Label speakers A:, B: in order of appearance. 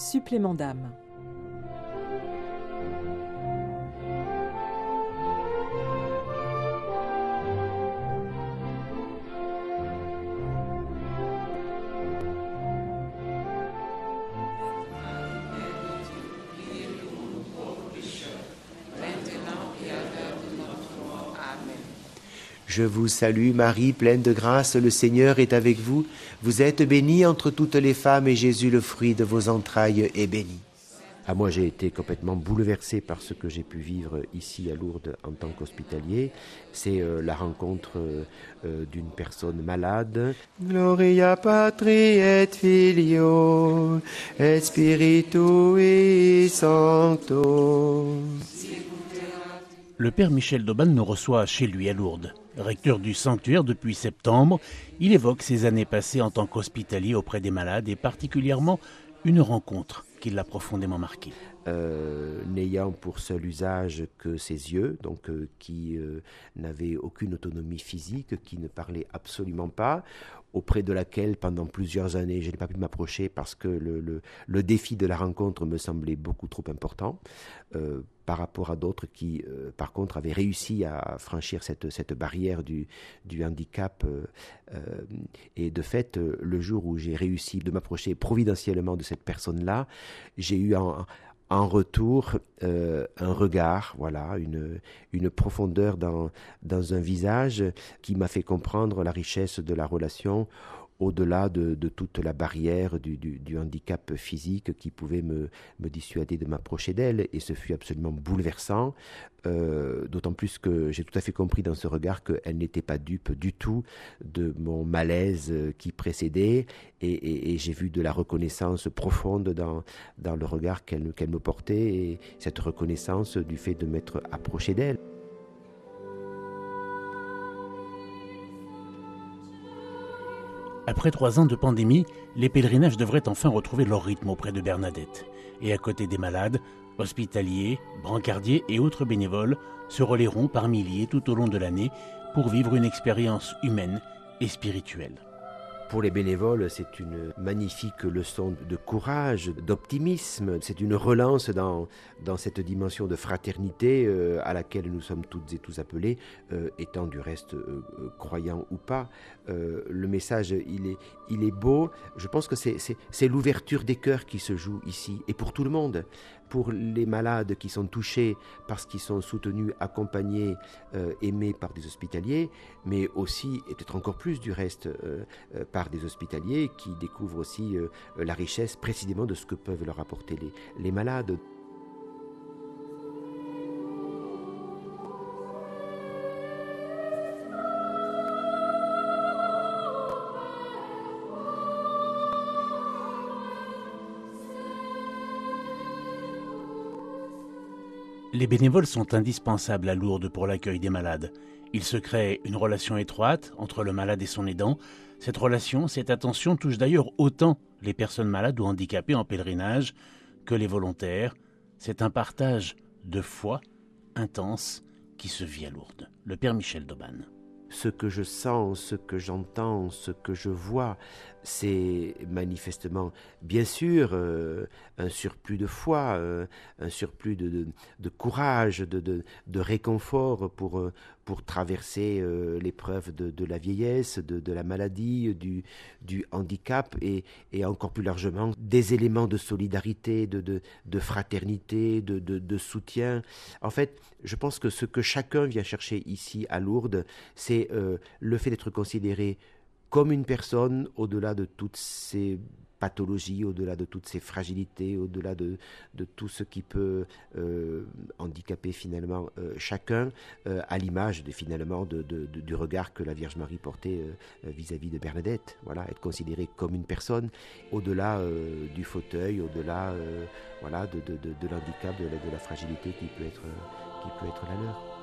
A: Supplément d'âme.
B: Je vous salue Marie, pleine de grâce, le Seigneur est avec vous. Vous êtes bénie entre toutes les femmes et Jésus, le fruit de vos entrailles, est béni. À ah, moi, j'ai été complètement bouleversé par ce que j'ai pu vivre ici à Lourdes en tant qu'hospitalier. C'est euh, la rencontre euh, euh, d'une personne malade. Gloria patri et filio et spiritu sancto.
C: Le père Michel Dauban nous reçoit chez lui à Lourdes. Recteur du sanctuaire depuis septembre, il évoque ses années passées en tant qu'hospitalier auprès des malades et particulièrement une rencontre qui l'a profondément marqué.
B: Euh, n'ayant pour seul usage que ses yeux, donc euh, qui euh, n'avait aucune autonomie physique, qui ne parlait absolument pas, auprès de laquelle pendant plusieurs années je n'ai pas pu m'approcher parce que le, le, défi de la rencontre me semblait beaucoup trop important par rapport à d'autres qui par contre avaient réussi à franchir cette, cette barrière du, du handicap et de fait le jour où j'ai réussi de m'approcher providentiellement de cette personne là j'ai eu en, en retour euh, un regard, voilà, une, profondeur dans, dans un visage qui m'a fait comprendre la richesse de la relation au-delà de, toute la barrière du, handicap physique qui pouvait me, me dissuader de m'approcher d'elle. Et ce fut absolument bouleversant, euh, d'autant plus que j'ai tout à fait compris dans ce regard qu'elle n'était pas dupe du tout de mon malaise qui précédait. Et, j'ai vu de la reconnaissance profonde dans, dans le regard qu'elle me portait et cette reconnaissance du fait de m'être approché d'elle.
C: Après trois ans de pandémie, les pèlerinages devraient enfin retrouver leur rythme auprès de Bernadette. Et à côté des malades, hospitaliers, brancardiers et autres bénévoles se relayeront par milliers tout au long de l'année pour vivre une expérience humaine et spirituelle.
B: Pour les bénévoles, c'est une magnifique leçon de courage, d'optimisme. C'est une relance dans, dans cette dimension de fraternité euh, à laquelle nous sommes toutes et tous appelés, euh, étant du reste euh, croyants ou pas. le message, il est, il est beau. Je pense que c'est l'ouverture des cœurs qui se joue ici, et pour tout le monde pour les malades qui sont touchés parce qu'ils sont soutenus, accompagnés, aimés par des hospitaliers, mais aussi, et peut-être encore plus du reste, euh, des hospitaliers qui découvrent aussi la richesse précisément de ce que peuvent leur apporter les malades.
C: Les bénévoles sont indispensables à Lourdes pour l'accueil des malades. Il se crée une relation étroite entre le malade et son aidant. Cette relation, cette attention touche d'ailleurs autant les personnes malades ou handicapées en pèlerinage que les volontaires. C'est un partage de foi intense qui se vit à Lourdes. Le Père Michel Dauban
B: ce que je sens, ce que j'entends, ce que je vois, c'est manifestement, bien sûr, euh, un surplus de foi, euh, un surplus de, courage, de, réconfort pour, euh, traverser l'épreuve de, la vieillesse, de, la maladie, du, handicap et, encore plus largement des éléments de solidarité, de, fraternité, de, soutien. En fait, je pense que ce que chacun vient chercher ici à Lourdes, c'est le fait d'être considéré comme une personne au-delà de toutes ces pathologies, au-delà de toutes ces fragilités, au-delà de, de, tout ce qui peut euh, handicaper finalement euh, chacun, euh, à l'image finalement du regard que la Vierge Marie portait vis-à-vis de Bernadette. Voilà, être considéré comme une personne, au-delà du fauteuil, au-delà voilà, de, l'handicap, de la fragilité qui peut être, qui peut être la leur.